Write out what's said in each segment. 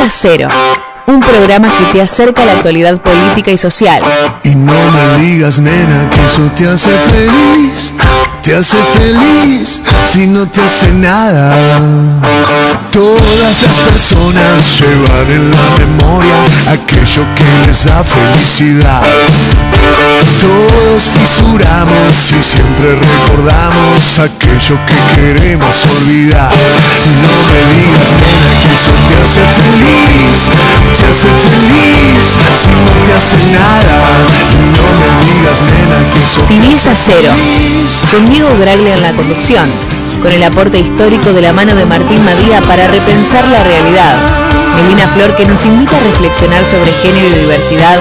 Tibieza Cero, un programa que te acerca a la actualidad política y social. Y no me digas, nena, que eso te hace feliz. Te hace feliz si no te hace nada. Todas las personas llevan en la memoria aquello que les da felicidad. Todos fisuramos y siempre recordamos aquello que queremos olvidar. No me digas, nena, que eso te hace feliz. Te hace feliz si no te hace nada. No me digas, nena, que eso te hace feliz. Diego Graglia en la conducción, con el aporte histórico de la mano de Martín Madía para repensar la realidad, Melina Flor que nos invita a reflexionar sobre género y diversidad,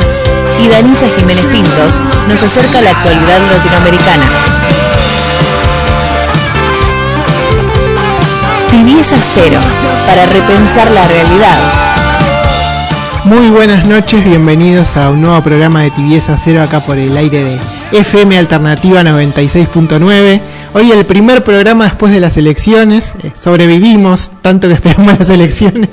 y Danisa Jiménez Pintos nos acerca a la actualidad latinoamericana. Tibieza Cero, para repensar la realidad. Muy buenas noches, bienvenidos a un nuevo programa de Tibieza Cero acá por el aire de FM Alternativa 96.9. Hoy el primer programa después de las elecciones. Eh, sobrevivimos, tanto que esperamos las elecciones.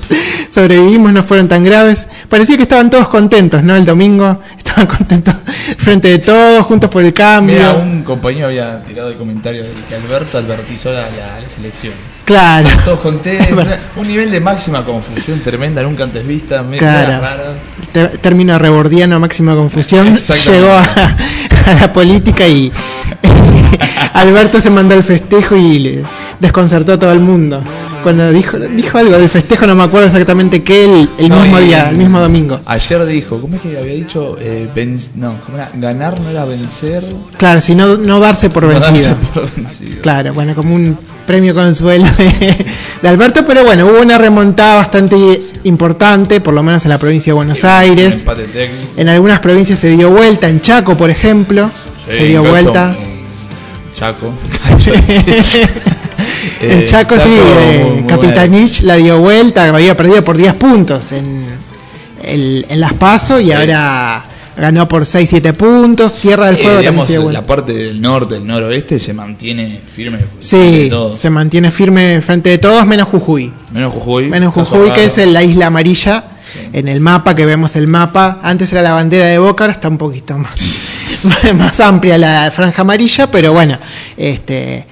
Sobrevivimos, no fueron tan graves. Parecía que estaban todos contentos, ¿no? El domingo estaban contentos frente de todos, juntos por el cambio. Mira, un compañero había tirado el comentario de que Alberto advertizó la, la- elecciones. Claro. Todos contentos, un nivel de máxima confusión tremenda, nunca antes vista, Claro. rara. Te- término rebordiano, máxima confusión, llegó a, a la política y Alberto se mandó el festejo y le desconcertó a todo el mundo. Cuando dijo, dijo algo del festejo, no me acuerdo exactamente qué, el, el No, mismo día, el mismo domingo. Ayer dijo, ¿cómo es que había dicho? Eh, no, ¿cómo era? Ganar no era vencer. Claro, si no, darse por no darse por vencido. Claro, bueno, como un premio consuelo de, de Alberto, pero bueno, hubo una remontada bastante importante, por lo menos en la provincia de Buenos Aires. En algunas provincias se dio vuelta, en Chaco, por ejemplo, Sí, se dio vuelta. mm, Chaco. en Eh, Chaco, sí, eh. Capitanich la dio vuelta, había perdido por 10 puntos en, el- en Las Paso y ahora ganó por 6-7 puntos. Tierra del Eh, Fuego también digamos, vuelta. la parte del norte, del noroeste se mantiene firme. Sí, se mantiene firme frente de todos, menos Jujuy. Menos Jujuy. Menos Jujuy, que es la isla amarilla. En el mapa, que vemos el mapa. Antes era la bandera de Boca, ahora está un poquito más, más amplia la franja amarilla, pero bueno, este.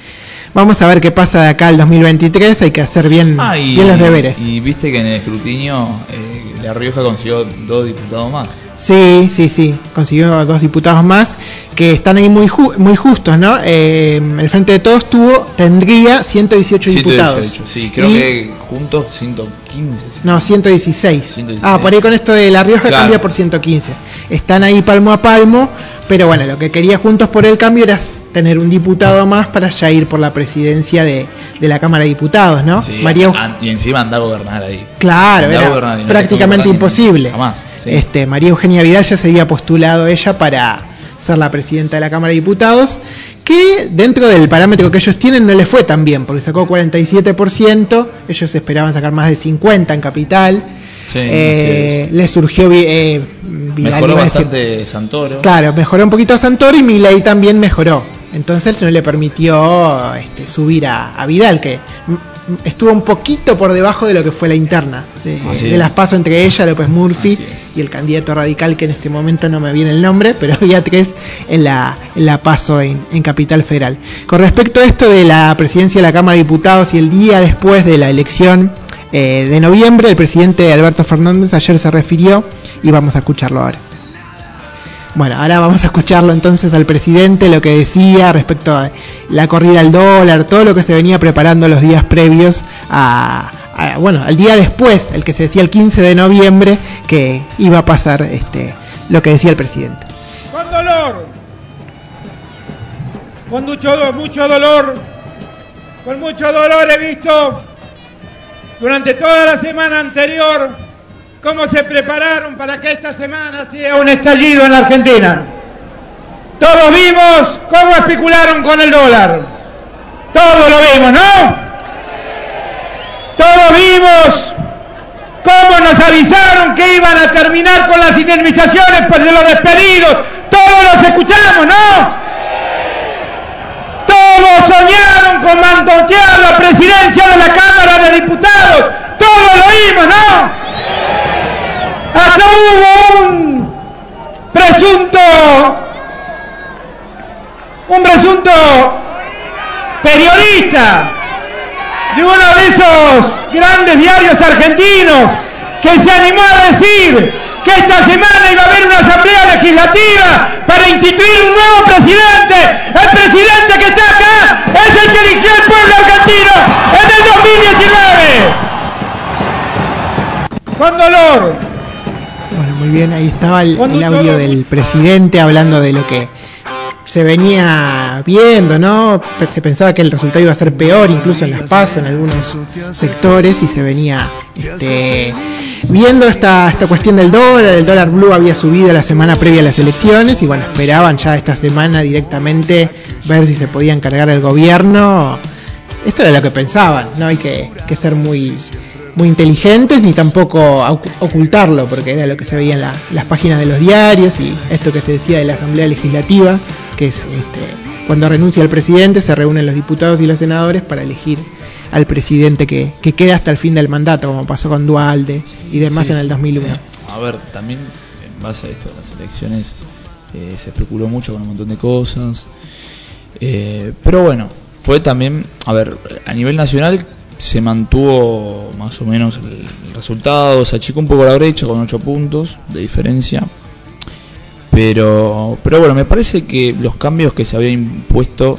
Vamos a ver qué pasa de acá al 2023. Hay que hacer bien, Ah, y, bien los deberes. Y viste que en el escrutinio eh, La Rioja consiguió dos diputados más. Sí, sí, sí. Consiguió dos diputados más que están ahí muy, ju- muy justos, ¿no? Eh, el Frente de Todos tuvo, tendría 118 diputados. 118, sí, creo Y- que juntos 115. sí. No, 116. 116. Ah, por ahí con esto de La Rioja Claro. cambia por 115. Están ahí palmo a palmo, pero bueno, lo que quería Juntos por el Cambio era tener un diputado más para ya ir por la presidencia de, de la Cámara de Diputados, ¿no? Sí, María y encima anda a gobernar ahí. Claro, Andá a era gobernar y no prácticamente imposible. Jamás. sí. Este, María Eugenia Vidal ya se había postulado ella para ser la presidenta de la Cámara de Diputados, que dentro del parámetro que ellos tienen no le fue tan bien, porque sacó 47%, ellos esperaban sacar más de 50 en capital. Sí, Eh, le surgió eh, Mejoró bastante Santoro. Claro, mejoró un poquito a Santoro y Milei también mejoró. Entonces no le permitió este, subir a, a Vidal, que estuvo un poquito por debajo de lo que fue la interna de, las pasos entre ella, López Murphy y el candidato radical que en este momento no me viene el nombre, pero había tres en la, en la paso en, en Capital Federal. Con respecto a esto de la presidencia de la Cámara de Diputados y el día después de la elección eh, de noviembre, el presidente Alberto Fernández ayer se refirió y vamos a escucharlo ahora. Bueno, ahora vamos a escucharlo entonces al presidente, lo que decía respecto a la corrida al dólar, todo lo que se venía preparando los días previos a, bueno, al día después, el que se decía el 15 de noviembre, que iba a pasar este, lo que decía el presidente. Con dolor. Con mucho, mucho dolor. Con mucho dolor he visto durante toda la semana anterior cómo se prepararon para que esta semana sea un estallido en la Argentina. Todos vimos cómo especularon con el dólar. Todos lo vimos, ¿no? Todos vimos cómo nos avisaron que iban a terminar con las indemnizaciones por los despedidos. Todos los escuchamos, ¿no? Todos soñaron con mantotear la presidencia de la Cámara de Diputados. Todos lo oímos, ¿no? De uno de esos grandes diarios argentinos que se animó a decir que esta semana iba a haber una asamblea legislativa para instituir un nuevo presidente. El presidente que está acá es el que eligió el pueblo argentino en el 2019. Con dolor. Bueno, muy bien, ahí estaba el, audio del presidente hablando de lo que se venía viendo, ¿no? Se pensaba que el resultado iba a ser peor, incluso en las PASO, en algunos sectores, y se venía este, viendo esta, esta cuestión del dólar. El dólar blue había subido la semana previa a las elecciones, y bueno, esperaban ya esta semana directamente ver si se podían cargar el gobierno. Esto era lo que pensaban, no hay que, ser muy, muy inteligentes ni tampoco ocu- ocultarlo, porque era lo que se veía en la- las páginas de los diarios y esto que se decía de la Asamblea Legislativa, que es este, cuando renuncia el presidente, se reúnen los diputados y los senadores para elegir al presidente que, que queda hasta el fin del mandato, como pasó con Dualde y demás Sí. en el 2001. A ver, también en base a esto de las elecciones eh, se especuló mucho con un montón de cosas. Eh, pero bueno, fue también, a ver, a nivel nacional se mantuvo más o menos el, el resultado, se achicó un poco la brecha con 8 puntos de diferencia. Pero, pero bueno, me parece que los cambios que se habían impuesto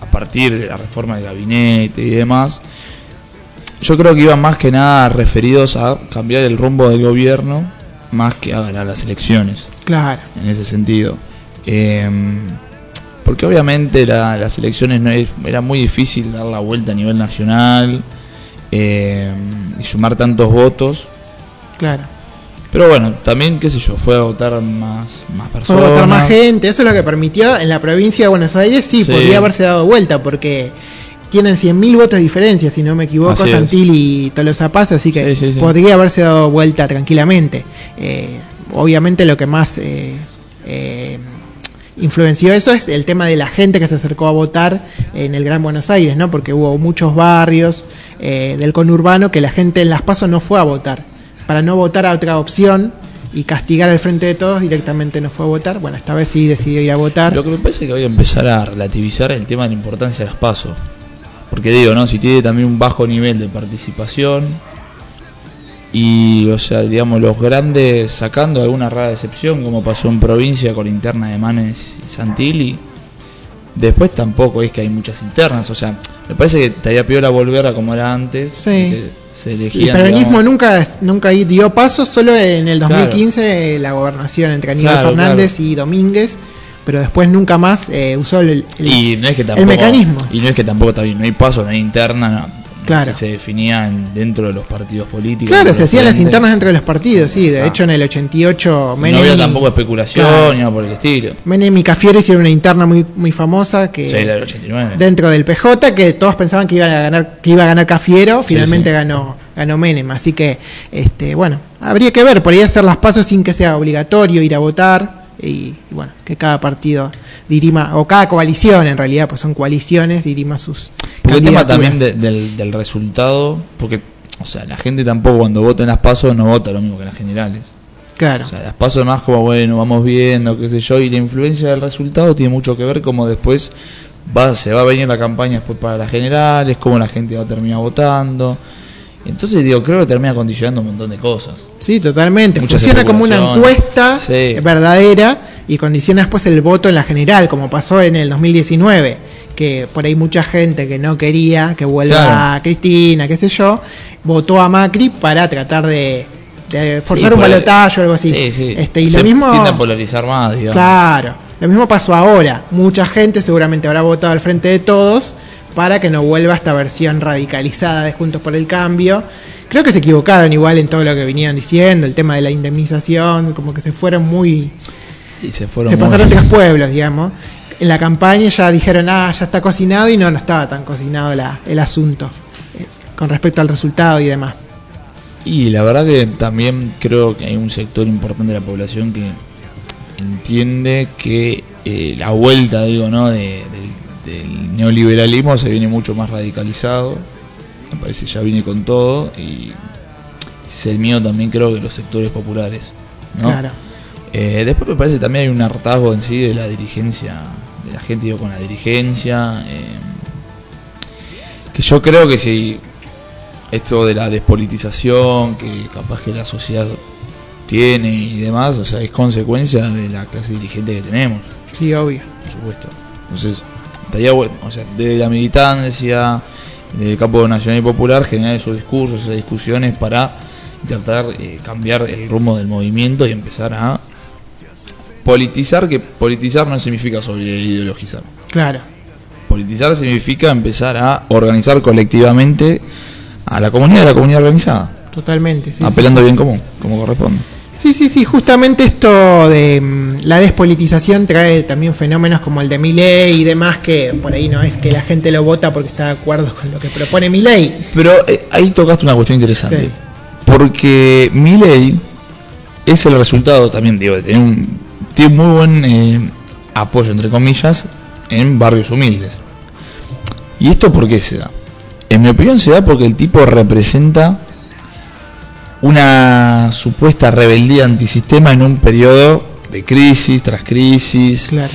a partir de la reforma del gabinete y demás, yo creo que iban más que nada referidos a cambiar el rumbo del gobierno más que a ganar las elecciones, Claro, en ese sentido. Eh, porque obviamente la- las elecciones no es- era muy difícil dar la vuelta a nivel nacional eh, y sumar tantos votos. claro. Pero bueno, también, qué sé yo, fue a votar más, más Fue personas. a votar más gente, eso es lo que permitió en la provincia de Buenos Aires, sí, Sí. podría haberse dado vuelta, porque tienen 100.000 votos de diferencia, si no me equivoco, Así es. Santilli y Tolosa Paz, así que sí. podría haberse dado vuelta tranquilamente. Eh, obviamente lo que más eh, eh, influenció eso es el tema de la gente que se acercó a votar en el Gran Buenos Aires, ¿no? Porque hubo muchos barrios eh, del conurbano que la gente en las pasos no fue a votar. Para no votar a otra opción y castigar al frente de todos, directamente no fue a votar. Bueno, esta vez sí decidió ir a votar. Lo que me parece que voy a empezar a relativizar el tema de la importancia de los pasos. Porque digo, ¿no? Si tiene también un bajo nivel de participación y, o sea, digamos, los grandes sacando alguna rara excepción, como pasó en provincia con la interna de Manes y Santilli, después tampoco es que hay muchas internas. O sea, me parece que estaría peor a volver a como era antes. Sí. El peronismo digamos, nunca, nunca dio paso, solo en el 2015 la gobernación entre Aníbal Claro, Fernández y Domínguez, pero después nunca más eh, usó el, el- Y no es que tampoco, mecanismo. Y no es que tampoco está bien, no hay paso, no hay interna, no, Claro. se definían dentro de los partidos políticos. Claro, se hacían las internas dentro de los partidos, sí. De Ah. hecho, en el 88, No Menem, había y- tampoco especulación Claro. ni nada por el estilo. Menem y Cafiero hicieron una interna muy, muy famosa que Sí, del 89. dentro del PJ, que todos pensaban que iba a ganar, que iba a ganar Cafiero, finalmente sí. ganó, ganó Menem. Así que, este, bueno, habría que ver, podría hacer las pasos sin que sea obligatorio ir a votar. Y, y bueno, que cada partido dirima, o cada coalición en realidad, pues son coaliciones, dirima sus. Porque el tema también de- del, del resultado, porque, o sea, la gente tampoco cuando vota en las pasos no vota lo mismo que en las generales. Claro. O sea, las pasos más como, bueno, vamos viendo, qué sé yo, y la influencia del resultado tiene mucho que ver como después va, se va a venir la campaña después para las generales, cómo la gente va a terminar votando. Entonces, digo, creo que termina condicionando un montón de cosas. Sí, totalmente. Muchas Funciona como una encuesta Sí. verdadera y condiciona después el voto en la general, como pasó en el 2019, que por ahí mucha gente que no quería que vuelva Claro. Cristina, qué sé yo, votó a Macri para tratar de, de forzar Sí, un balotaje o algo así. Sí, sí. Este, y Se lo mismo. a polarizar más, digamos. Claro, lo mismo pasó ahora. Mucha gente seguramente habrá votado al frente de todos para que no vuelva esta versión radicalizada de Juntos por el Cambio. Creo que se equivocaron igual en todo lo que venían diciendo, el tema de la indemnización, como que se fueron muy... Y se fueron se pasaron tres pueblos, digamos. En la campaña ya dijeron, ah, ya está cocinado y no, no estaba tan cocinado la- el asunto eh, con respecto al resultado y demás. Y la verdad que también creo que hay un sector importante de la población que entiende que eh, la vuelta, digo, ¿no? de- del, del neoliberalismo se viene mucho más radicalizado. Me parece ya viene con todo y es el mío también creo que los sectores populares. ¿no? Claro. Eh, después me parece también hay un hartazgo en sí de la dirigencia, de la gente digo, con la dirigencia. eh, que yo creo que si esto de la despolitización que capaz que la sociedad tiene y demás, o sea, es consecuencia de la clase dirigente que tenemos, Sí, obvio. por supuesto. Entonces, estaría bueno, o sea, de la militancia, del campo nacional y popular, generar esos discursos, esas discusiones para intentar eh, cambiar el rumbo del movimiento y empezar a politizar, que politizar no significa sobre ideologizar. Claro. Politizar significa empezar a organizar colectivamente a la comunidad, a la comunidad organizada, Totalmente. Sí, apelando sí. bien común, como corresponde. Sí, sí, sí, justamente esto de mm, la despolitización trae también fenómenos como el de Milei y demás, que por ahí no es que la gente lo vota porque está de acuerdo con lo que propone Milei. Pero eh, ahí tocaste una cuestión interesante. Sí. Porque Milley es el resultado también, digo, de tener un, tiene muy buen eh, apoyo, entre comillas, en barrios humildes. ¿Y esto por qué se da? En mi opinión se da porque el tipo representa una supuesta rebeldía antisistema en un periodo de crisis tras crisis, Claro.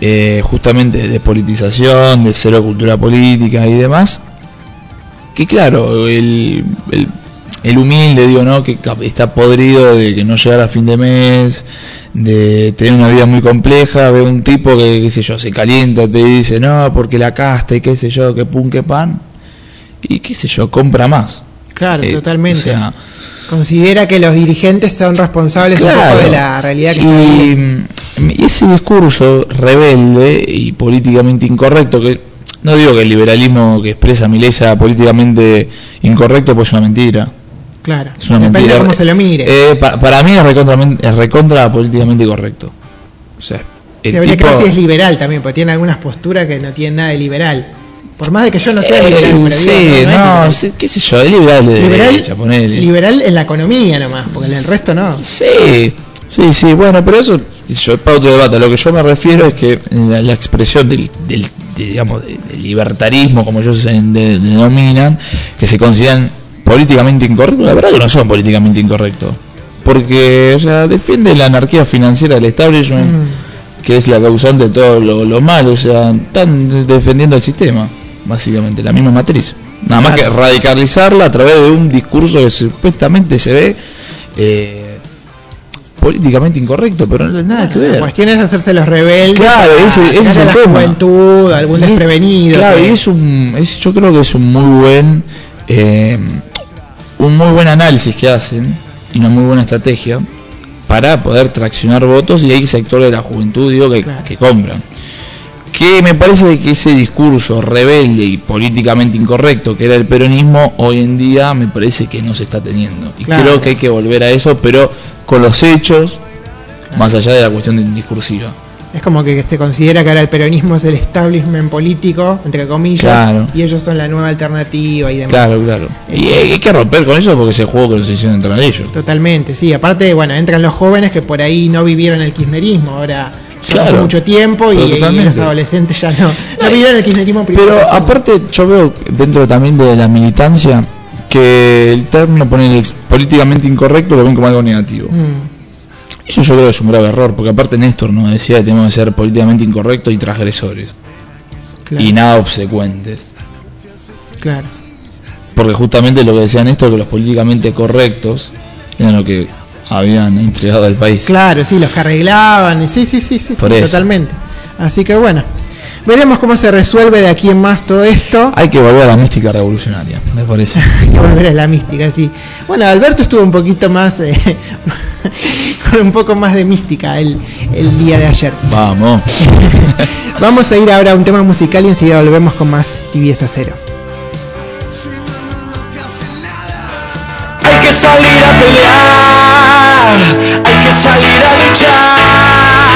eh, justamente de politización, de cero cultura política y demás. Que claro, el, el, el humilde, digo, ¿no? Que está podrido de que no llegar a fin de mes, de tener una vida muy compleja, ve un tipo que, qué sé yo, se calienta, te dice, no, porque la casta y qué sé yo, que pum, que pan, y qué sé yo, compra más. Claro, Eh, totalmente. o sea, Considera que los dirigentes son responsables un poco de la realidad que y, mm, y ese discurso rebelde y políticamente incorrecto, que no digo que el liberalismo que expresa mi ley sea políticamente incorrecto, pues es una mentira. Claro. Es una Depende mentira. de cómo se lo mire. Eh, pa- para mí es recontra, es recontra políticamente correcto. O sea, el Sí, habría que tipo- ver si es liberal también, porque tiene algunas posturas que no tienen nada de liberal. Por más de que yo no sea Eh, liberal, pero sí, digo, no, no es no, liberal. sí, qué sé yo, es liberal de liberal, derecha, ponele. liberal en la economía nomás, porque en el resto no. Sí, sí, sí, bueno, pero eso qué sé yo, es para otro debate. A lo que yo me refiero es que la, la expresión del, del- de, digamos, del del libertarismo, como ellos se de- denominan, que se consideran políticamente incorrectos, la verdad que no son políticamente incorrectos. Porque, o sea, defiende la anarquía financiera del establishment, Mm. que es la causante de todo lo, lo malo, o sea, están defendiendo el sistema, básicamente, la misma matriz. Nada más que radicalizarla a través de un discurso que supuestamente se ve eh, políticamente incorrecto, pero no nada que La ver. cuestión es hacerse los rebeldes. Claro, para ese- ese es el la tema. juventud, algún desprevenido. Claro, que- y es un, es- yo creo que es un muy buen, eh, un muy buen análisis que hacen y una muy buena estrategia para poder traccionar votos y hay sectores de la juventud digo que, Claro. que compran. Que me parece que ese discurso rebelde y políticamente incorrecto que era el peronismo hoy en día me parece que no se está teniendo. Y Claro. creo que hay que volver a eso, pero con los hechos, más allá de la cuestión discursiva. Es como que se considera que ahora el peronismo es el establishment político, entre comillas, Claro. y ellos son la nueva alternativa y demás. Claro, claro. Y hay, que romper con eso porque es el juego que nos hicieron entrar ellos. Totalmente, sí. Aparte, bueno, entran los jóvenes que por ahí no vivieron el kirchnerismo, ahora Claro. pasó mucho tiempo y, los adolescentes ya no, no vivieron el kirchnerismo primero. Pero aparte yo veo dentro también de la militancia que el término poner políticamente incorrecto lo ven como algo negativo. Mm, Eso yo creo que es un grave error, porque aparte Néstor nos decía que tenemos que ser políticamente incorrectos y transgresores. claro, Y nada obsecuentes. claro. Porque justamente lo que decía Néstor, que los políticamente correctos eran lo que habían entregado al país. Claro, sí, los que arreglaban, y sí, sí, sí, sí, Por sí, eso. totalmente. Así que bueno, veremos cómo se resuelve de aquí en más todo esto. Hay que volver a la mística revolucionaria, me parece. Hay que volver a la mística, sí. Bueno, Alberto estuvo un poquito más, eh, con un poco más de mística el, el día de ayer. Vamos. Vamos a ir ahora a un tema musical y enseguida volvemos con más tibieza cero. Hay que salir a pelear, hay que salir a luchar,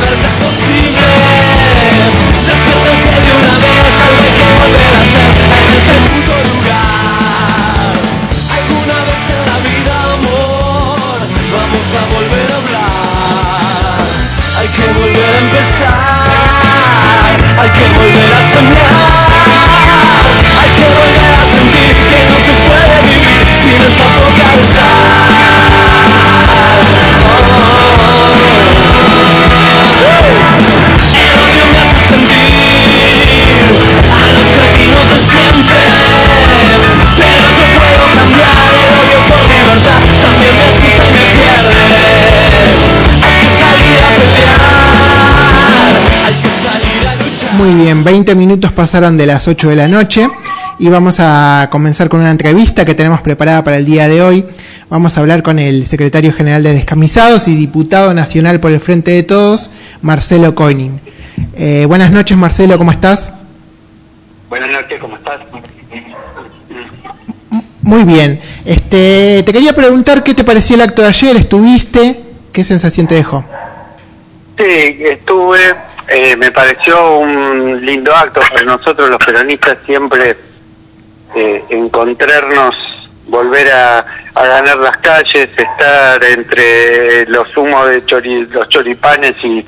verdad posible. Bien, 20 minutos pasaron de las 8 de la noche y vamos a comenzar con una entrevista que tenemos preparada para el día de hoy. Vamos a hablar con el secretario general de Descamisados y diputado nacional por el Frente de Todos, Marcelo Coining. Eh, buenas noches, Marcelo, ¿cómo estás? Buenas noches, ¿cómo estás? Muy bien. Este, te quería preguntar qué te pareció el acto de ayer, ¿estuviste? ¿Qué sensación te dejó? Sí, estuve, eh, me pareció un lindo acto para nosotros los peronistas siempre eh, encontrarnos, volver a, ganar las calles, estar entre los humos de los choripanes y,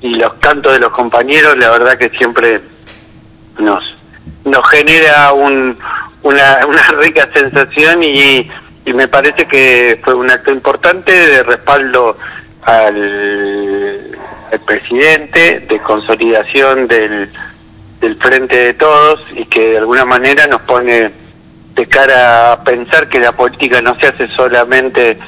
y los cantos de los compañeros, la verdad que siempre nos, nos genera un, una, una rica sensación y, y me parece que fue un acto importante de respaldo al, presidente, de consolidación del, frente de todos y que de alguna manera nos pone de cara a pensar que la política no se hace solamente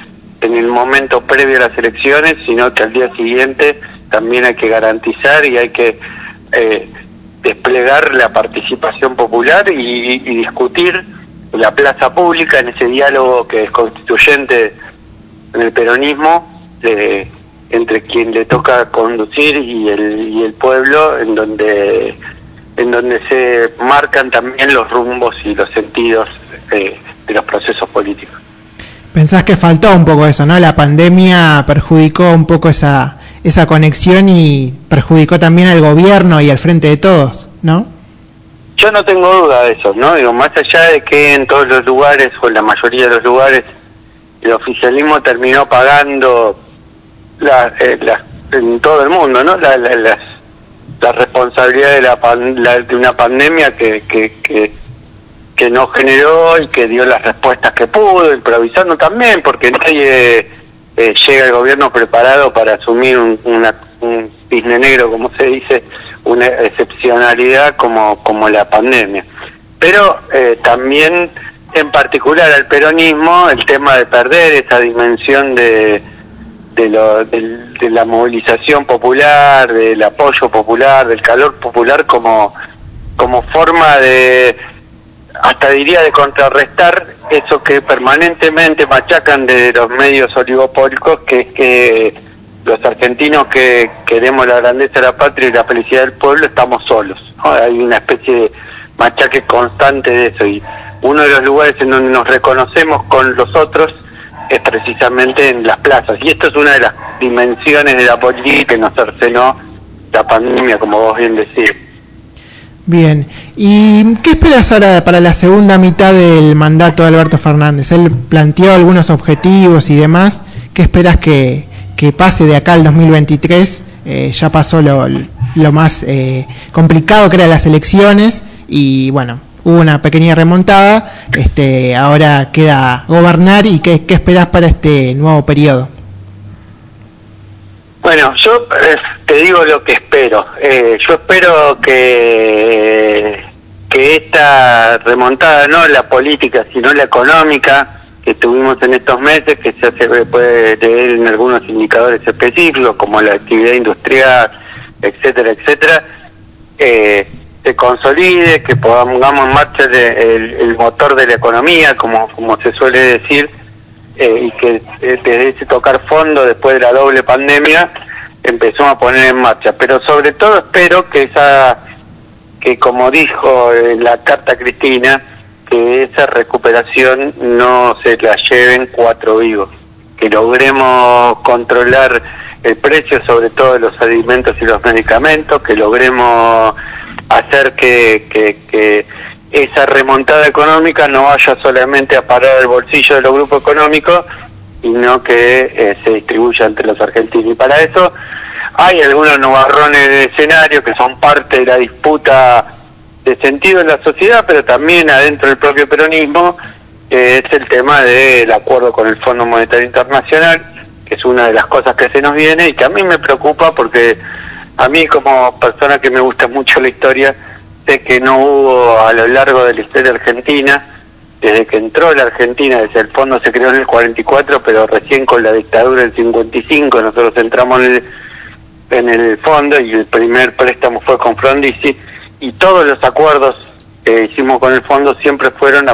en el momento previo a las elecciones, sino que al día siguiente también hay que garantizar y hay que eh, desplegar la participación popular y, discutir la plaza pública en ese diálogo que es constituyente en el peronismo de, entre quien le toca conducir y el, y el pueblo en donde en donde se marcan también los rumbos y los sentidos eh, de los procesos políticos. Pensás que faltó un poco eso, ¿no? La pandemia perjudicó un poco esa, esa conexión y perjudicó también al gobierno y al frente de todos, ¿no? Yo no tengo duda de eso, ¿no? Digo, más allá de que en todos los lugares, o en la mayoría de los lugares, el oficialismo terminó pagando la, eh, en todo el mundo, ¿no? La, la, la responsabilidad de, la, de una pandemia que, que, que, no generó y que dio las respuestas que pudo, improvisando también, porque nadie eh, llega el gobierno preparado para asumir un, una, un cisne negro, como se dice, una excepcionalidad como, como la pandemia. Pero eh, también, en particular al peronismo, el tema de perder esa dimensión de, de, lo, de, la movilización popular, del apoyo popular, del calor popular como, como forma de hasta diría de contrarrestar eso que permanentemente machacan de los medios oligopólicos, que es que los argentinos que queremos la grandeza de la patria y la felicidad del pueblo estamos solos. Hay una especie de machaque constante de eso y uno de los lugares en donde nos reconocemos con los otros es precisamente en las plazas. Y esto es una de las dimensiones de la política que nos cercenó la pandemia, como vos bien decís. Bien, ¿y qué esperas ahora para la segunda mitad del mandato de Alberto Fernández? Él planteó algunos objetivos y demás. ¿Qué esperas que, pase de acá al 2023? Eh, ya pasó lo, lo más eh, complicado que eran las elecciones y bueno, hubo una pequeña remontada. Este, ahora queda gobernar y qué, qué esperas para este nuevo periodo. Bueno, yo eh, te digo lo que espero. Eh, yo espero que, que esta remontada, no la política, sino la económica que tuvimos en estos meses, que se puede leer en algunos indicadores específicos, como la actividad industrial, etcétera, etcétera, eh, se consolide, que pongamos en marcha el, el, motor de la economía, como, como se suele decir, eh, y que eh, desde ese tocar fondo después de la doble pandemia empezó a poner en marcha. Pero sobre todo espero que esa, que como dijo en la carta Cristina, que esa recuperación no se la lleven cuatro vivos, que logremos controlar el precio sobre todo de los alimentos y los medicamentos, que logremos hacer que, que, esa remontada económica no vaya solamente a parar el bolsillo de los grupos económicos, sino que eh, se distribuya entre los argentinos. Y para eso hay algunos nubarrones de escenario que son parte de la disputa de sentido en la sociedad, pero también adentro del propio peronismo, es el tema del acuerdo con el Fondo Monetario Internacional, que es una de las cosas que se nos viene y que a mí me preocupa porque a mí como persona que me gusta mucho la historia, sé que no hubo a lo largo de la historia argentina, desde que entró la Argentina, desde el fondo se creó en el 44, pero recién con la dictadura del 55 nosotros entramos en el, en el fondo y el primer préstamo fue con Frondizi, y todos los acuerdos que hicimos con el fondo siempre fueron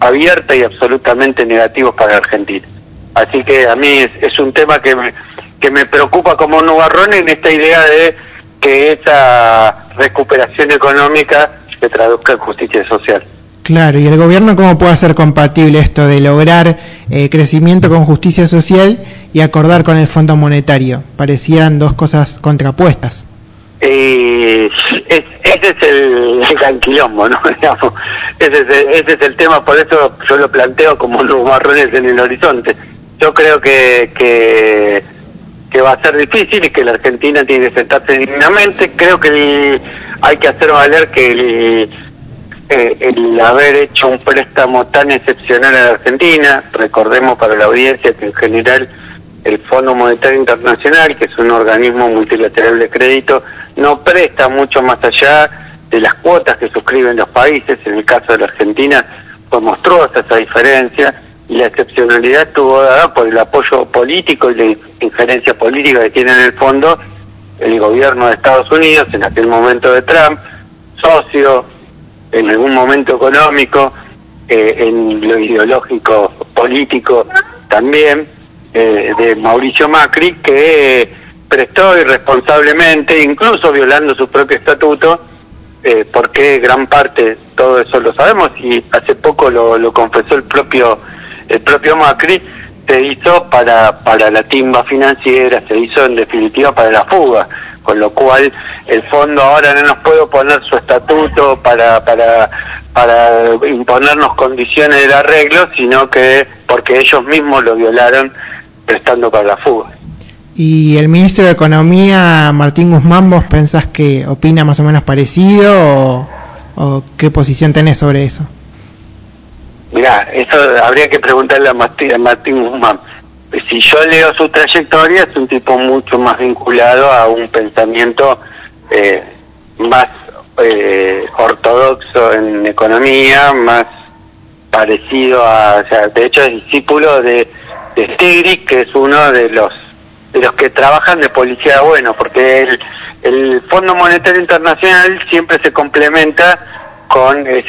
abiertos y absolutamente negativos para Argentina. Así que a mí es, un tema que me, que me preocupa como nubarrón en esta idea de que esa recuperación económica se traduzca en justicia social. Claro, ¿y el gobierno cómo puede hacer compatible esto de lograr eh, crecimiento con justicia social y acordar con el Fondo Monetario? Parecieran dos cosas contrapuestas. Eh, ese es el, el quilombo, ¿no? ese, es ese es el tema, por eso yo lo planteo como unos marrones en el horizonte. Yo creo que, que, que va a ser difícil y que la Argentina tiene que sentarse dignamente. Creo que hay que hacer valer que el eh, el haber hecho un préstamo tan excepcional a la Argentina, recordemos para la audiencia que en general el Fondo Monetario Internacional, que es un organismo multilateral de crédito, no presta mucho más allá de las cuotas que suscriben los países, en el caso de la Argentina fue monstruosa esa diferencia, y la excepcionalidad estuvo dada por el apoyo político y la injerencia política que tiene en el fondo el gobierno de Estados Unidos, en aquel momento de Trump, socio en algún momento económico, eh, en lo ideológico político también, eh, de Mauricio Macri, que prestó irresponsablemente, incluso violando su propio estatuto, eh, porque gran parte, todo eso lo sabemos, y hace poco lo, lo confesó el propio, el propio Macri, se hizo para, para la timba financiera, se hizo en definitiva para la fuga con lo cual el fondo ahora no nos puede poner su estatuto para, para, para imponernos condiciones del arreglo, sino que porque ellos mismos lo violaron prestando para la fuga. ¿Y el ministro de Economía, Martín Guzmán, vos pensás que opina más o menos parecido o, qué posición tenés sobre eso? Mira, eso habría que preguntarle a Martín Guzmán. Si yo leo su trayectoria, es un tipo mucho más vinculado a un pensamiento eh, más eh, ortodoxo en economía, más parecido a, o sea, de hecho es discípulo de, de que es uno de los de los que trabajan de policía bueno, porque el, el Fondo Monetario Internacional siempre se complementa con es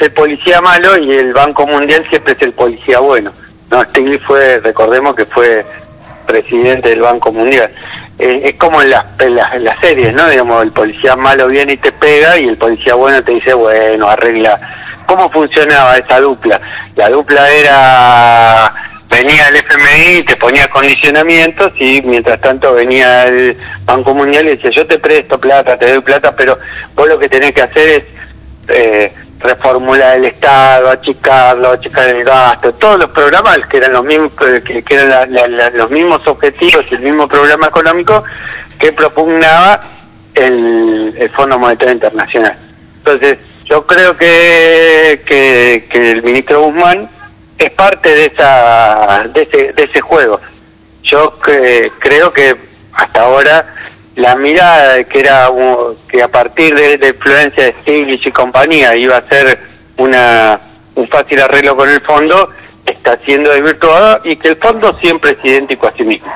el policía malo y el Banco Mundial siempre es el policía bueno. No, Stiglitz fue, recordemos que fue presidente del Banco Mundial. Eh, es como en las, en las, series, ¿no? Digamos, el policía malo viene y te pega y el policía bueno te dice, bueno, arregla. ¿Cómo funcionaba esa dupla? La dupla era, venía el FMI y te ponía condicionamientos y mientras tanto venía el Banco Mundial y decía, yo te presto plata, te doy plata, pero vos lo que tenés que hacer es... Eh, reformular el Estado, achicarlo, achicar el gasto, todos los programas que eran los mismos, que, eran los mismos objetivos el mismo programa económico que propugnaba el, el Fondo Monetario Internacional. Entonces, yo creo que, que, que el ministro Guzmán es parte de esa de ese, de ese juego. Yo creo que hasta ahora la mirada que era que a partir de la influencia de Stiglitz y compañía iba a ser una un fácil arreglo con el fondo está siendo desvirtuada y que el fondo siempre es idéntico a sí mismo.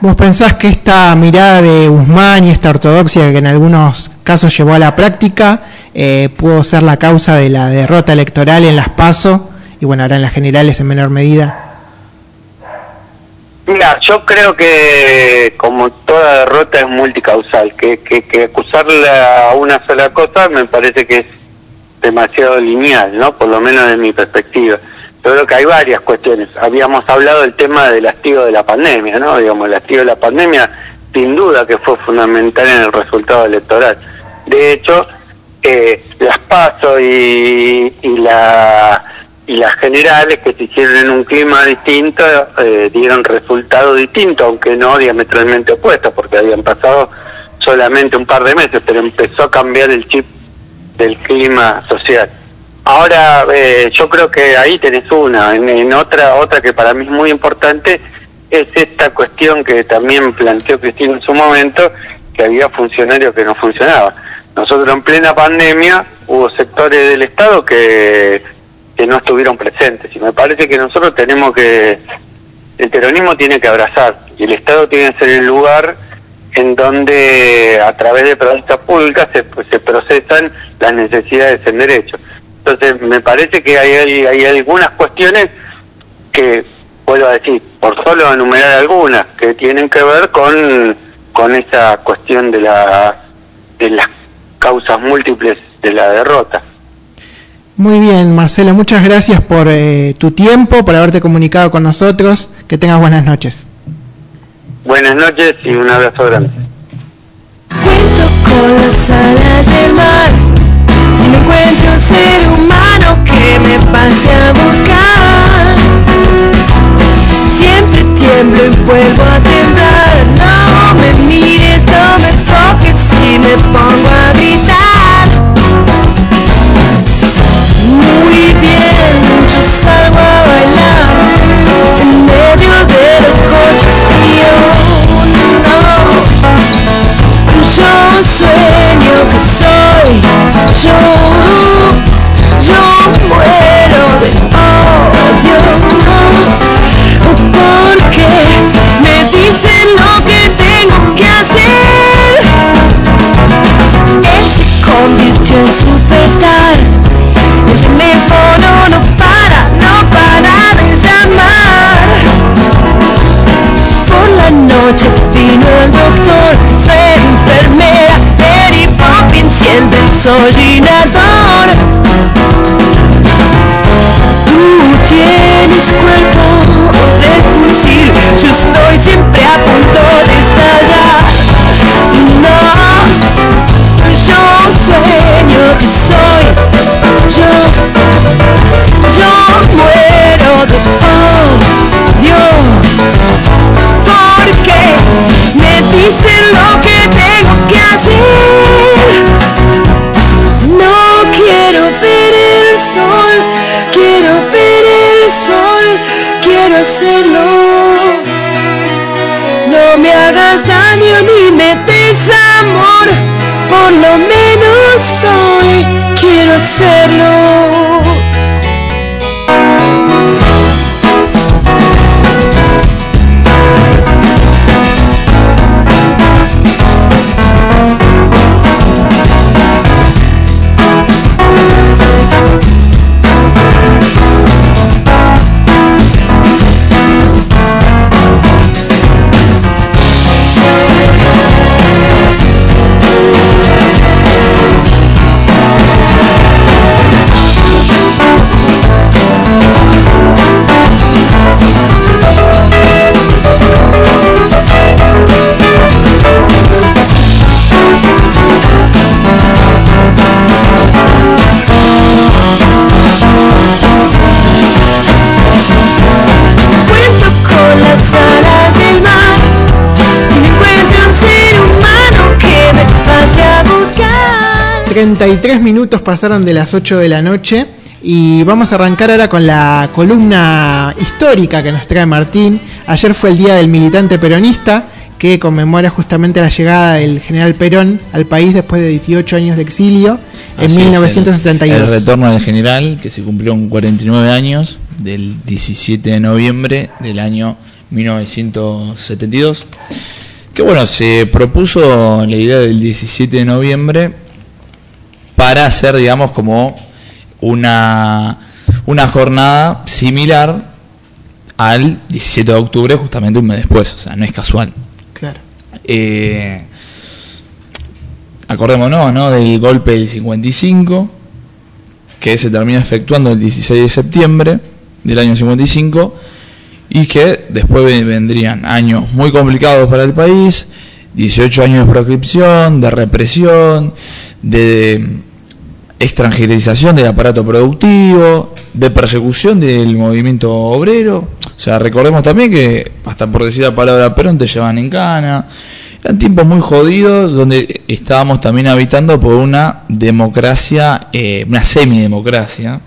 ¿Vos pensás que esta mirada de Guzmán y esta ortodoxia que en algunos casos llevó a la práctica eh, pudo ser la causa de la derrota electoral en las PASO y bueno, ahora en las generales en menor medida? Mira, yo creo que como toda derrota es multicausal, que, que, que acusarla a una sola cosa me parece que es demasiado lineal, ¿no? Por lo menos de mi perspectiva. Yo creo que hay varias cuestiones. Habíamos hablado del tema del hastigo de la pandemia, ¿no? Digamos, el hastigo de la pandemia sin duda que fue fundamental en el resultado electoral. De hecho, eh, las pasos y, y la y las generales que se hicieron en un clima distinto eh, dieron resultados distintos, aunque no diametralmente opuestos, porque habían pasado solamente un par de meses, pero empezó a cambiar el chip del clima social. Ahora, eh, yo creo que ahí tenés una, en, otra, otra que para mí es muy importante, es esta cuestión que también planteó Cristina en su momento, que había funcionarios que no funcionaban. Nosotros en plena pandemia hubo sectores del Estado que que no estuvieron presentes. Y me parece que nosotros tenemos que, el peronismo tiene que abrazar y el Estado tiene que ser el lugar en donde a través de prácticas públicas se, pues, se procesan las necesidades en derecho. Entonces, me parece que hay, hay, algunas cuestiones que, puedo decir, por solo enumerar algunas, que tienen que ver con, con esa cuestión de, la, de las causas múltiples de la derrota. Muy bien, Marcelo, muchas gracias por eh, tu tiempo, por haberte comunicado con nosotros. Que tengas buenas noches. Buenas noches y un abrazo grande. Cuento con las alas del mar. Si no encuentro un ser humano que me pase a buscar, siempre tiemblo y vuelvo a temblar. No me mires, no me toques si me pongo a gritar. Sueño que soy yo, yo muero de odio, porque me dicen lo que tengo que hacer. Él se convirtió en superstar, el teléfono no para, no para de llamar. Por la noche vino el doctor, el desollinador. Tú tienes cuerpo de fusil, yo estoy siempre a punto de 43 minutos pasaron de las 8 de la noche y vamos a arrancar ahora con la columna histórica que nos trae Martín. Ayer fue el Día del Militante Peronista que conmemora justamente la llegada del general Perón al país después de 18 años de exilio en 1972. El, el, retorno del general que se cumplió en 49 años del 17 de noviembre del año 1972. Que bueno, se propuso la idea del 17 de noviembre para hacer, digamos, como una, una jornada similar al 17 de octubre, justamente un mes después. O sea, no es casual. Claro. Eh, acordémonos, ¿no? Del golpe del 55, que se termina efectuando el 16 de septiembre del año 55, y que después ven- vendrían años muy complicados para el país, 18 años de proscripción, de represión, de extranjerización del aparato productivo, de persecución del movimiento obrero. O sea, recordemos también que, hasta por decir la palabra Perón, te llevan en cana. Eran tiempos muy jodidos donde estábamos también habitando por una democracia, eh, una semidemocracia,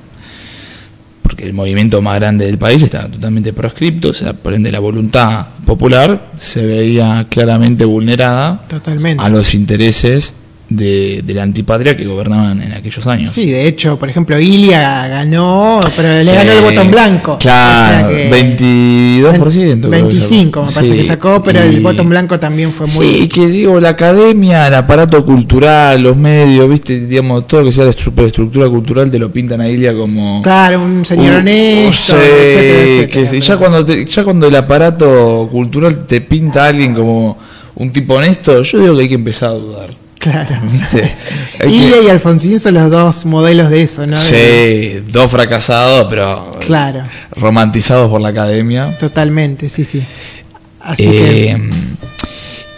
porque el movimiento más grande del país estaba totalmente proscripto, o sea, por ende la voluntad popular se veía claramente vulnerada Totalmente. a los intereses de, de la antipatria que gobernaban en aquellos años. Sí, de hecho, por ejemplo, Ilia ganó, pero le Sí. ganó el botón blanco. Claro, O sea que- 22%. creo que 25 me parece Sí, que sacó, pero y- el botón blanco también fue muy... Sí, que digo, la academia, el aparato cultural, los medios, viste, digamos, todo lo que sea la superestructura cultural te lo pintan a Ilia como... Claro, un señor un- honesto, sí, etcétera, etcétera, que sí, ya, cuando te- ya cuando el aparato cultural te pinta a alguien como un tipo honesto, yo digo que hay que empezar a dudar. Claro. Ilia y Alfonsín son los dos modelos de eso, ¿no? Sí, dos fracasados, pero Claro, romantizados por la academia. totalmente, sí, sí. Así Eh,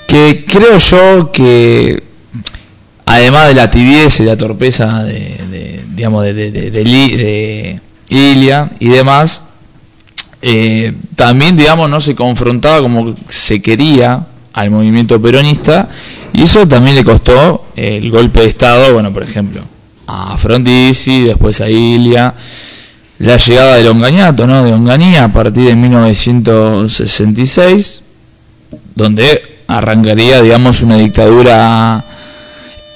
que creo yo que además de la tibieza y la torpeza de, de, digamos de, de Ilia y demás eh, también digamos no se confrontaba como se quería al movimiento peronista y eso también le costó el golpe de estado bueno por ejemplo a Frondizi después a Ilia la llegada del Ongañato, ¿no? De Onganía a partir de 1966, donde arrancaría, digamos, una dictadura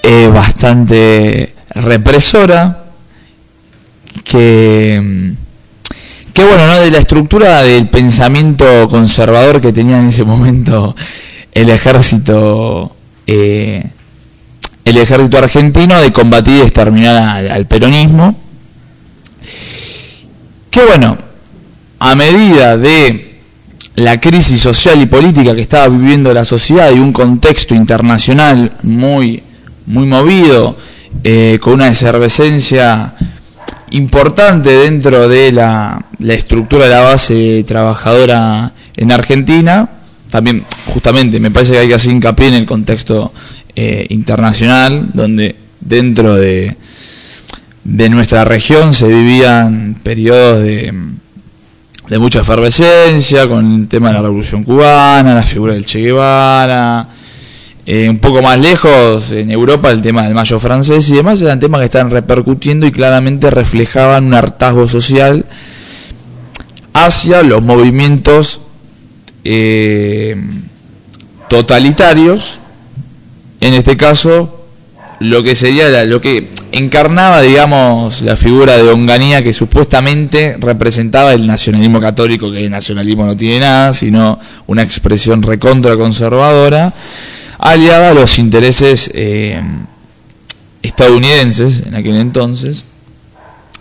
eh, bastante represora, que, que bueno, ¿no? De la estructura del pensamiento conservador que tenía en ese momento el ejército, eh, el ejército argentino de combatir y exterminar al- peronismo. Que bueno, a medida de la crisis social y política que estaba viviendo la sociedad y un contexto internacional muy, muy movido, eh, con una efervescencia importante dentro de la, la estructura de la base trabajadora en Argentina, también justamente me parece que hay que hacer hincapié en el contexto eh, internacional, donde dentro de, de nuestra región se vivían periodos de, de mucha efervescencia con el tema de la revolución cubana, la figura del Che Guevara, eh, un poco más lejos en Europa el tema del mayo francés y demás eran temas que estaban repercutiendo y claramente reflejaban un hartazgo social hacia los movimientos eh, totalitarios, en este caso lo que sería lo que encarnaba, digamos, la figura de Onganía que supuestamente representaba el nacionalismo católico, que el nacionalismo no tiene nada, sino una expresión recontra conservadora, aliada a los intereses eh, estadounidenses en aquel entonces.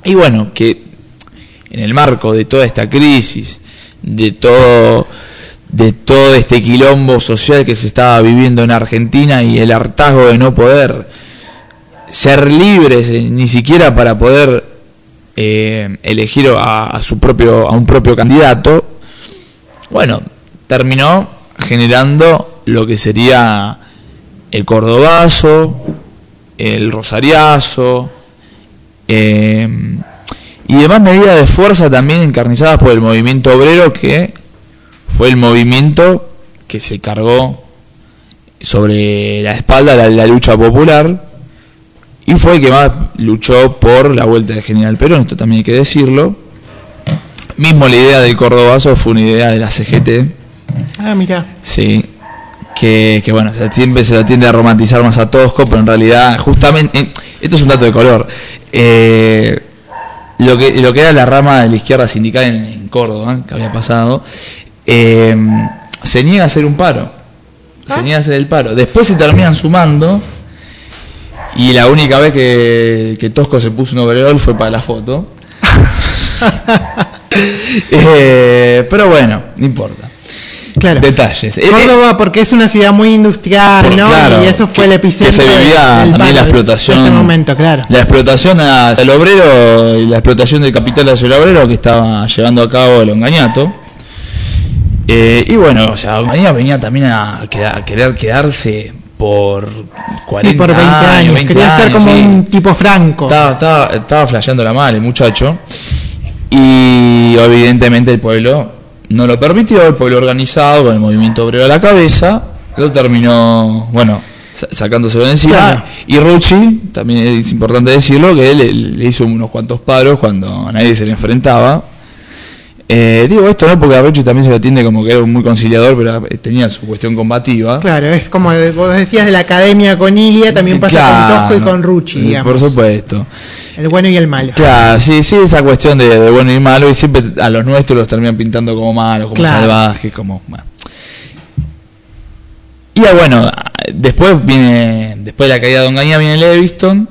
Y bueno, que en el marco de toda esta crisis, de todo de todo este quilombo social que se estaba viviendo en Argentina y el hartazgo de no poder ser libres eh, ni siquiera para poder eh, elegir a, su propio a un propio candidato bueno terminó generando lo que sería el cordobazo el rosariazo eh, y demás medidas de fuerza también encarnizadas por el movimiento obrero que fue el movimiento que se cargó sobre la espalda la, la lucha popular y fue el que más luchó por la vuelta de General Perón, esto también hay que decirlo. Mismo la idea del Cordobazo fue una idea de la CGT, Ah, mira. sí, que, que bueno, siempre se la tiende a romantizar más a Tosco, pero en realidad, justamente, eh, esto es un dato de color, eh, lo, que, lo que era la rama de la izquierda sindical en, en Córdoba, que había pasado, eh, se niega a hacer un paro, se niega a hacer el paro, después se terminan sumando, y la única vez que, que Tosco se puso un overall fue para la foto. Eh, pero bueno, no importa. Claro. Detalles. Eh, Córdoba, porque es una ciudad muy industrial, Por- ¿no? claro, y eso fue el epicentro que se vivía del también la explotación. De este momento, claro. La explotación hacia el obrero y la explotación del capital hacia el obrero que estaba llevando a cabo el Ongañato. Eh, y bueno, o sea, Ongaña venía también a, queda- a querer quedarse por 40 sí, por 20 años. 20 Quería ser años, como sí. un tipo franco. Estaba, estaba, estaba flasheando la mal el muchacho. Y evidentemente el pueblo no lo permitió, el pueblo organizado con el movimiento obrero a la cabeza, lo terminó, bueno, sa- sacándoselo de encima. Claro. Y Rucci, también es importante decirlo, que él le, le hizo unos cuantos paros cuando a nadie se le enfrentaba. Eh, digo esto no porque a Rochi también se lo atiende como que era muy conciliador, pero eh, tenía su cuestión combativa. Claro, es como vos decías de la academia con Ilia, también pasa Claro, con Tosco y con Rucci, eh, digamos. Por supuesto. El bueno y el malo. Claro, sí, sí, esa cuestión de, de bueno y malo, y siempre a los nuestros los terminan pintando como malos, como Claro. salvajes, como... bueno. Y ah, bueno, después viene, después de la caída de Don Gaña viene Leviston,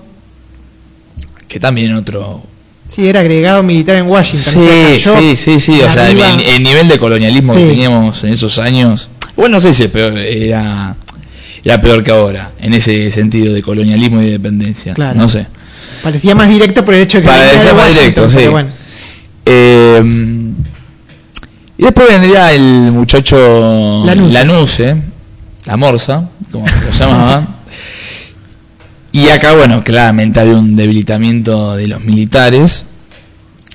que también otro... Sí, era agregado militar en Washington. Sí, o sea, cayó sí, sí, o sea, el, nivel de colonialismo que teníamos en esos años, bueno, no sé si era, era peor que ahora, en ese sentido de colonialismo y de dependencia, Claro. no sé. Parecía más directo por el hecho de que Parecía más directo, sí. bueno. Eh, y después vendría el muchacho Lanuse. Lanuse, la morsa, como lo llamaban. y acá, bueno, claramente había un debilitamiento de los militares.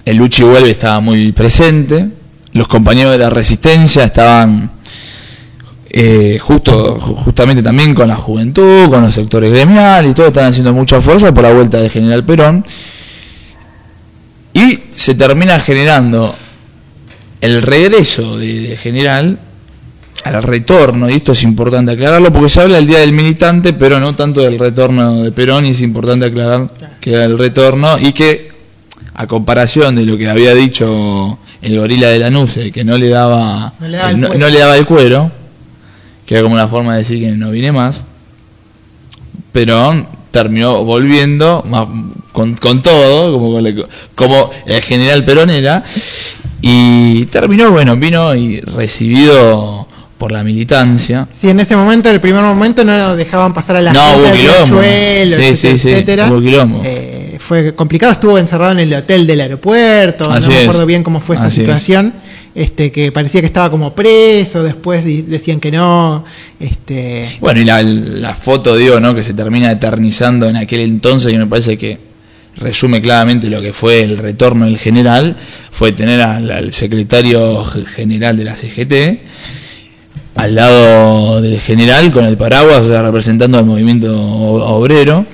El Luchi Vuelve estaba muy presente. Los compañeros de la resistencia estaban eh, justo ju- justamente también con la juventud, con los sectores gremiales y todo, estaban haciendo mucha fuerza por la vuelta del general Perón. Y se termina generando el regreso de, de general al retorno, y esto es importante aclararlo, porque se habla del Día del Militante, pero no tanto del retorno de Perón, y es importante aclarar que era el retorno, y que a comparación de lo que había dicho el gorila de Lanuse, que no le daba, No le daba eh, el no- cuero. no le daba el cuero, que era como una forma de decir que no vine más, Perón terminó volviendo más- con, con todo, como, con la- como el general Perón era, y terminó, bueno, vino y recibido por la militancia. Sí, en ese momento, en el primer momento, no dejaban pasar a la No, gente quilombo. riachuelo, Sí, etcétera, sí, sí, etcétera. hubo quilombo. Eh, fue complicado, estuvo encerrado en el hotel del aeropuerto, Así no me es. acuerdo bien cómo fue esa Así es. situación. Este, que parecía que estaba como preso, después decían que no. Este, Bueno, y la, la foto, digo, ¿no? Que se termina eternizando en aquel entonces, que me parece que resume claramente lo que fue el retorno del general, fue tener al, al secretario general de la CGT al lado del general con el paraguas, o sea, representando al movimiento obrero.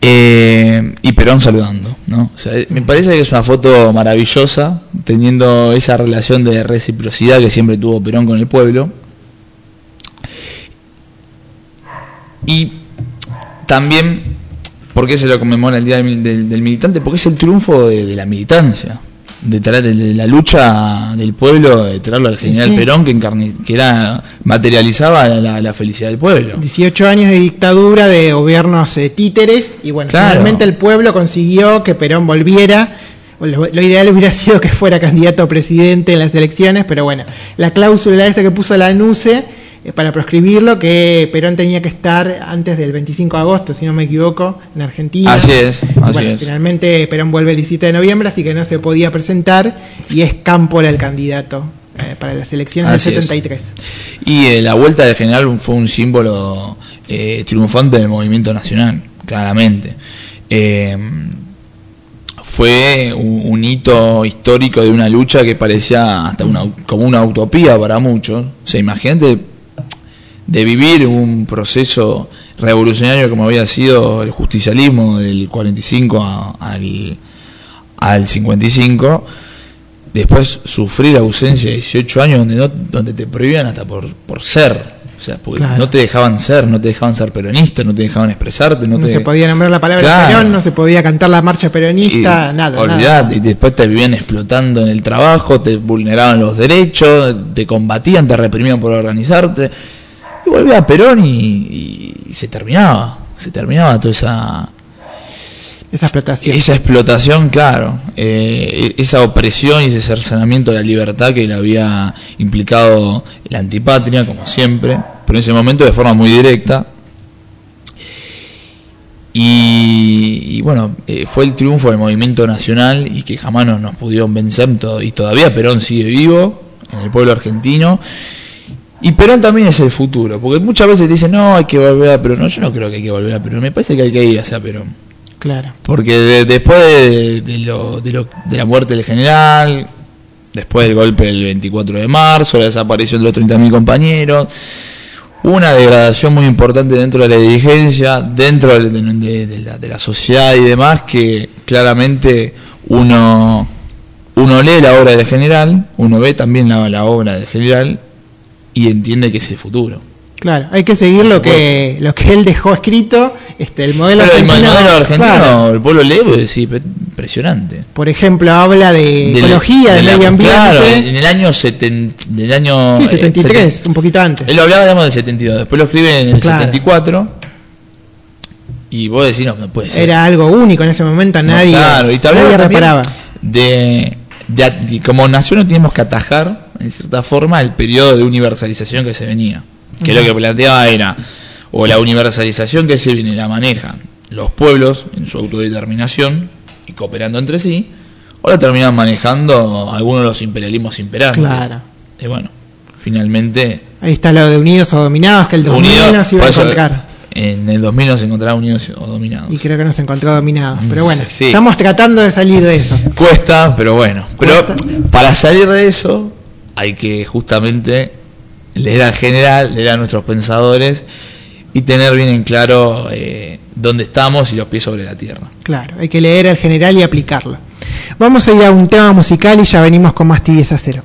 Eh, y Perón saludando, ¿no? O sea, me parece que es una foto maravillosa, teniendo esa relación de reciprocidad que siempre tuvo Perón con el pueblo. Y también, ¿por qué se lo conmemora el Día del, del- del Militante? Porque es el triunfo de la militancia, de, traer, de, la lucha del pueblo, de traerlo al general Sí. Perón, que, encarni- que era, materializaba la, la felicidad del pueblo. 18 años de dictadura de gobiernos eh, títeres y bueno, Claro. finalmente el pueblo consiguió que Perón volviera. Lo, lo ideal hubiera sido que fuera candidato a presidente en las elecciones, pero bueno, la cláusula esa que puso la NUCE para proscribirlo, que Perón tenía que estar antes del 25 de agosto, si no me equivoco, en Argentina. Así es, así bueno, es. finalmente Perón vuelve el 17 de noviembre, así que no se podía presentar y es Cámpora el candidato eh, para las elecciones Así del es. 73. Y eh, la vuelta del general fue un símbolo eh, triunfante del movimiento nacional, claramente. Eh, fue un, un hito histórico de una lucha que parecía hasta una, como una utopía para muchos. O sea, imagínate de vivir un proceso revolucionario como había sido el justicialismo del 45 a- al, al 55, después sufrir la ausencia de 18 años donde, no, donde te prohibían hasta por, por ser. O sea, porque Claro. no te dejaban ser, no te dejaban ser peronista, no te dejaban expresarte, no, No, te se podía nombrar la palabra Claro. Perón, no se podía cantar la marcha peronista, y, nada. olvidate, nada. y después te vivían explotando en el trabajo, te vulneraban los derechos, te combatían, te reprimían por organizarte. Y volvía Perón y, se terminaba, se terminaba toda esa, Esa explotación. esa explotación, claro, eh, esa opresión y ese cercenamiento de la libertad que le había implicado la antipatria, como siempre, pero en ese momento de forma muy directa. Y, y bueno, eh, fue el triunfo del movimiento nacional y que jamás nos, nos pudieron vencer y todavía Perón sigue vivo en el pueblo argentino. Y Perón también es el futuro, porque muchas veces dicen, no, hay que volver a Perón. No, yo no creo que hay que volver a Perón, me parece que hay que ir hacia Perón. Claro. Porque de- después de, de lo- de lo- de la muerte del general, después del golpe del 24 de marzo, la desaparición de los 30.000 compañeros, una degradación muy importante dentro de la dirigencia, dentro de, de- de la, de la sociedad y demás, que claramente uno uno lee la obra del general, uno ve también la, la obra del general y entiende que es el futuro. Claro, hay que seguir lo que lo que él dejó escrito, este el modelo Pero el argentino. modelo argentino, claro. el pueblo lee, sí, pe- impresionante. Por ejemplo, habla de, Del- ecología, de, medio ambiente. Claro, en el año, seten- del año sí, eh, 73, seten- un poquito antes. Él lo hablaba, digamos, del 72, después lo escribe en el Claro. 74. Y vos decís, no, no puede ser. Era algo único en ese momento, No, nadie, claro, y nadie también reparaba. De, de de- como nación teníamos que atajar, en cierta forma, el periodo de universalización que se venía. Que lo que planteaba era, o la universalización que se viene la manejan los pueblos en su autodeterminación y cooperando entre sí, o la terminan manejando algunos de los imperialismos imperantes. Claro. Y bueno, finalmente, Ahí está lo de Unidos o Dominados, que el 2000 unidos, nos iba a encontrar. en el 2000 nos encontraba unidos o dominados. Y creo que nos encontró dominados. Pero bueno, Sí. estamos tratando de salir de eso. Cuesta, pero bueno. Pero para salir de eso hay que justamente leer al general, leer a nuestros pensadores y tener bien en claro eh, dónde estamos y los pies sobre la tierra. Claro, hay que leer al general y aplicarlo. Vamos a ir a un tema musical y ya venimos con más tibieza cero.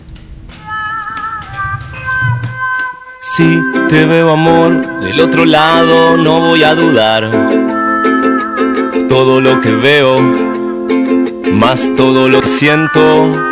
Si te veo amor del otro lado, no voy a dudar. Todo lo que veo, más todo lo que siento.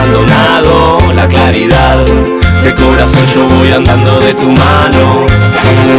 Abandonado la claridad, de corazón yo voy andando de tu mano. Sin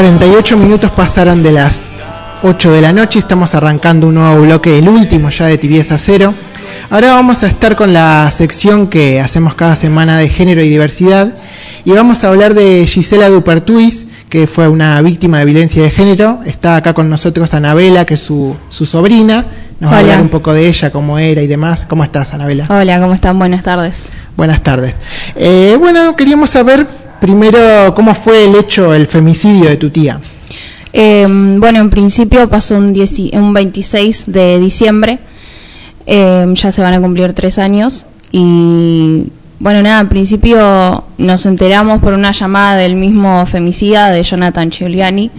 48 minutos pasaron de las 8 de la noche y estamos arrancando un nuevo bloque, el último ya de Tibieza Cero. Ahora vamos a estar con la sección que hacemos cada semana de género y diversidad y vamos a hablar de Gisela Dupertuis, que fue una víctima de violencia de género. Está acá con nosotros Anabela, que es su, su sobrina. Nos va a hablar un poco de ella, cómo era y demás. ¿Cómo estás, Anabela? Hola, ¿cómo están? Buenas tardes. Buenas tardes. Eh, bueno, queríamos saber primero cómo fue el hecho, el femicidio de tu tía. Eh, bueno, en principio pasó un, 10 un 26 de diciembre, Eh, ya se van a cumplir tres años, y bueno, nada, al principio nos enteramos por una llamada del mismo femicida de Jonathan Giuliani,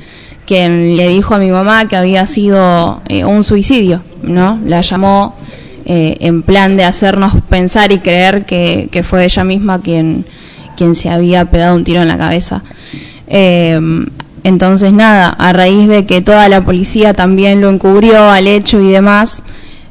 quien le dijo a mi mamá que había sido eh, un suicidio, ¿no? La llamó eh, en plan de hacernos pensar y creer que fue ella misma quien, quien se había pegado un tiro en la cabeza. Eh, entonces, nada, a raíz de que toda la policía también lo encubrió al hecho y demás,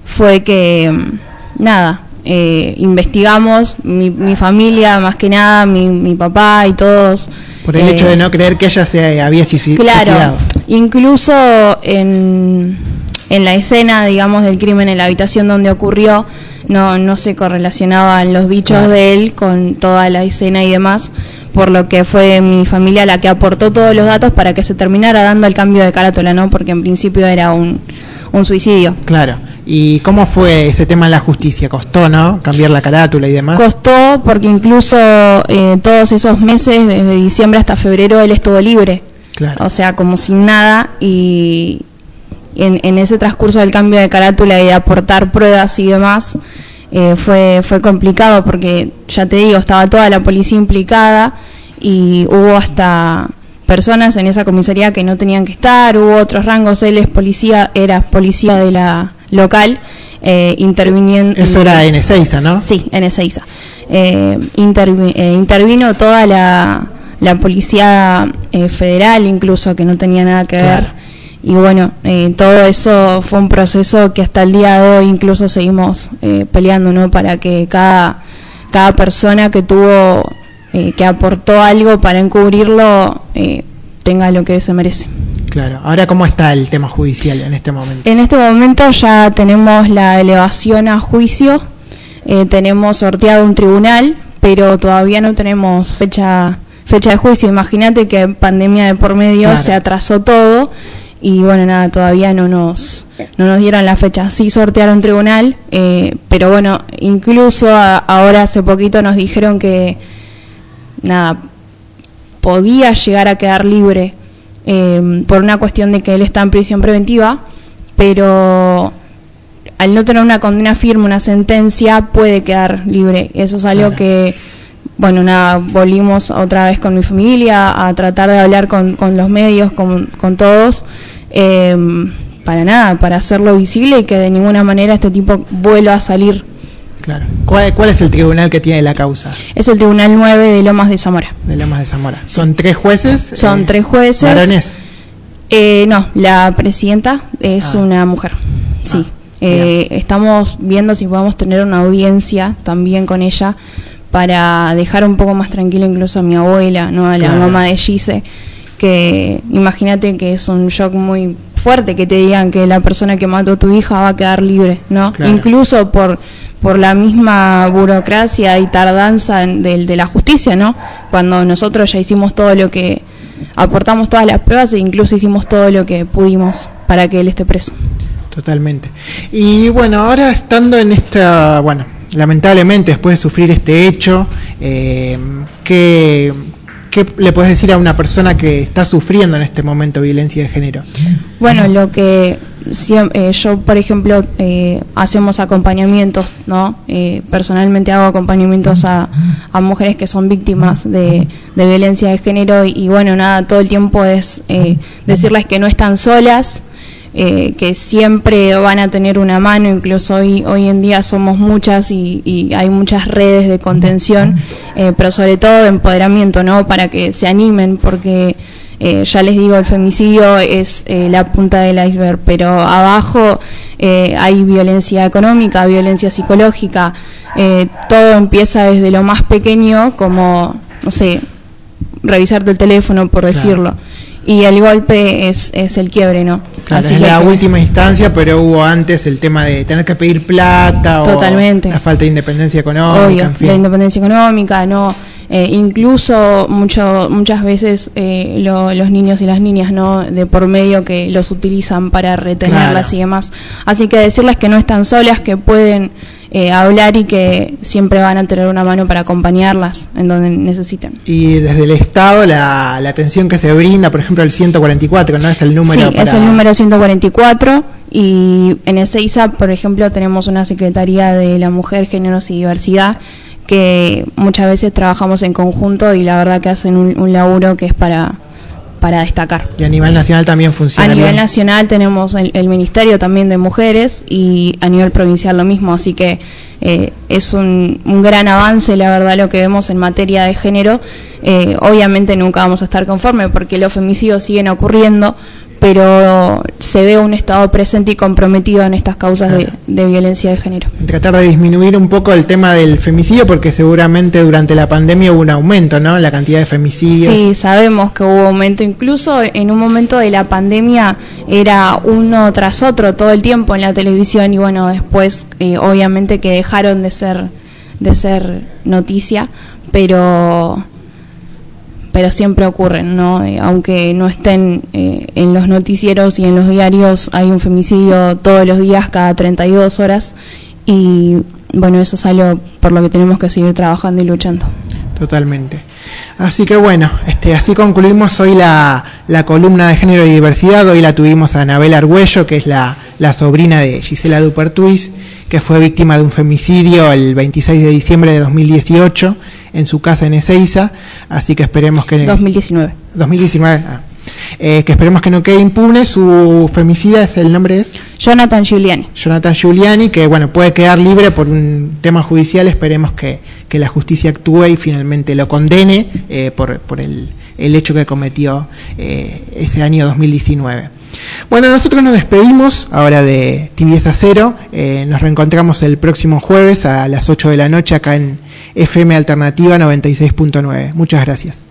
fue que, mm, nada, eh, investigamos, mi, mi familia más que nada, mi, mi papá y todos. Por el eh, hecho de no creer que ella se había suici- Claro, suicidado. incluso en, en la escena, digamos, del crimen en la habitación donde ocurrió, no, no se correlacionaban los Claro. de él con toda la escena y demás, por lo que fue mi familia la que aportó todos los datos para que se terminara dando el cambio de carátula, ¿no? Porque en principio era un, un suicidio. Claro. ¿Y cómo fue ese tema en la justicia? ¿Costó, no? Cambiar la carátula y demás. Costó porque incluso eh, todos esos meses, desde diciembre hasta febrero, él estuvo libre. Claro. O sea, como sin nada y en, en ese transcurso del cambio de carátula y de aportar pruebas y demás, eh, fue, fue complicado porque, ya te digo, estaba toda la policía implicada y hubo hasta personas en esa comisaría que no tenían que estar, hubo otros rangos, él es policía, era policía de la local, eh, interviniendo... Eso era en Ezeiza, ¿no? Sí, en Ezeiza. Eh, intervi- eh, intervino toda la, la policía eh, federal, incluso, que no tenía nada que Claro. ver. Y bueno, eh, todo eso fue un proceso que hasta el día de hoy incluso seguimos eh, peleando, ¿no? Para que cada, cada persona que tuvo, eh, que aportó algo para encubrirlo, eh, tenga lo que se merece. Claro. Ahora, ¿cómo está el tema judicial en este momento? En este momento ya tenemos la elevación a juicio, eh, tenemos sorteado un tribunal, pero todavía no tenemos fecha fecha de juicio. Imagínate que pandemia de por medio Claro. se atrasó todo y bueno, nada, todavía no nos no nos dieron la fecha. Sí sortearon tribunal, eh, pero bueno, incluso a- ahora hace poquito nos dijeron que nada, podía llegar a quedar libre eh, por una cuestión de que él está en prisión preventiva, pero al no tener una condena firme, una sentencia, puede quedar libre. Eso es algo que, bueno, nada, volvimos otra vez con mi familia a tratar de hablar con, con los medios, con, con todos, eh, para nada, para hacerlo visible y que de ninguna manera este tipo vuelva a salir. Claro. ¿Cuál, cuál es el tribunal que tiene la causa Es el Tribunal 9 de Lomas de Zamora. de Lomas de Zamora? ¿Son tres jueces? Son eh, tres jueces. ¿Varones? Eh, no, la presidenta es Ah. una mujer. Sí. Ah, Eh, estamos viendo si podemos tener una audiencia también con ella para dejar un poco más tranquila incluso a mi abuela, no a la Claro. mamá de Gise, que imagínate que es un shock muy fuerte que te digan que la persona que mató a tu hija va a quedar libre, ¿no? Claro. Incluso por por la misma burocracia y tardanza del- de, la justicia, ¿no? Cuando nosotros ya hicimos todo lo que aportamos todas las pruebas e incluso hicimos todo lo que pudimos para que él esté preso. Totalmente. Y bueno, ahora estando en esta, bueno, lamentablemente después de sufrir este hecho, eh, ¿qué, le puedes decir a una persona que está sufriendo en este momento violencia de género? Bueno, lo que siem- eh, yo, por ejemplo, eh, hacemos acompañamientos, ¿no? Eh, personalmente hago acompañamientos a, mujeres que son víctimas de, violencia de género y, y bueno, nada, todo el tiempo es decirles que no están solas, eh, que siempre van a tener una mano, incluso hoy, hoy en día somos muchas y, y hay muchas redes de contención, eh, pero sobre todo de empoderamiento, ¿no? Para que se animen, porque eh, ya les digo, el femicidio es eh, la punta del iceberg, pero abajo hay violencia económica, violencia psicológica, todo empieza desde lo más pequeño, como, no sé, revisarte el teléfono, por Claro. Y el golpe es, es el quiebre, ¿no? Claro, Así es que- la última instancia, pero hubo antes el tema de tener que pedir plata Totalmente. o la falta de independencia económica, Obvio, en fin. la independencia económica, no, Eh, incluso mucho, muchas veces eh, lo- los niños y las niñas, no, de por medio que los utilizan para retenerlas Claro. y demás. Así que decirles que no están solas, que pueden eh, hablar y que siempre van a tener una mano para acompañarlas en donde necesiten. Y desde el Estado, la, la atención que se brinda, por ejemplo, el 144, ¿no? Es el número Sí, es el número 144 y en Ezeiza, por ejemplo, tenemos una Secretaría de la Mujer, Géneros y Diversidad que muchas veces trabajamos en conjunto y la verdad que hacen un, un laburo que es para, para destacar. Y a nivel nacional también A funciona nivel bien. nacional tenemos el, el Ministerio también de Mujeres y a nivel provincial lo mismo, así que eh, es un, un gran avance, la verdad, lo que vemos en materia de género. Eh, obviamente nunca vamos a estar conformes porque los femicidios siguen ocurriendo, pero se ve un Estado presente y comprometido en estas causas de, de violencia de género. Tratar de disminuir un poco el tema del femicidio, porque seguramente durante la pandemia hubo un aumento, ¿no? La cantidad de femicidios. Sí, sabemos que hubo aumento. Incluso en un momento de la pandemia era uno tras otro todo el tiempo en la televisión y bueno, después eh, obviamente que dejaron de ser de ser noticia, pero pero siempre ocurren, ¿no? Eh, aunque no estén eh, en los noticieros y en los diarios, hay un femicidio todos los días, cada 32 horas, y bueno, eso es algo por lo que tenemos que seguir trabajando y luchando. Totalmente. Así que bueno, este, así concluimos hoy la, la columna de género y diversidad. Hoy la tuvimos a Anabel Argüello, que es la, la sobrina de Gisela Dupertuis, que fue víctima de un femicidio el 26 de diciembre de 2018 en su casa en Ezeiza. Así que esperemos que... 2019. 2019. ah. Eh, que esperemos que no quede impune. Su femicida es el nombre es Jonathan Giuliani. Jonathan Giuliani, que bueno puede quedar libre por un tema judicial. Esperemos que, que la justicia actúe y finalmente lo condene eh, por, por el, el hecho que cometió eh, ese año 2019. Bueno, nosotros nos despedimos ahora de Tibieza Cero. Eh, nos reencontramos el próximo jueves a las 8 de la noche acá en FM Alternativa 96.9. Muchas gracias.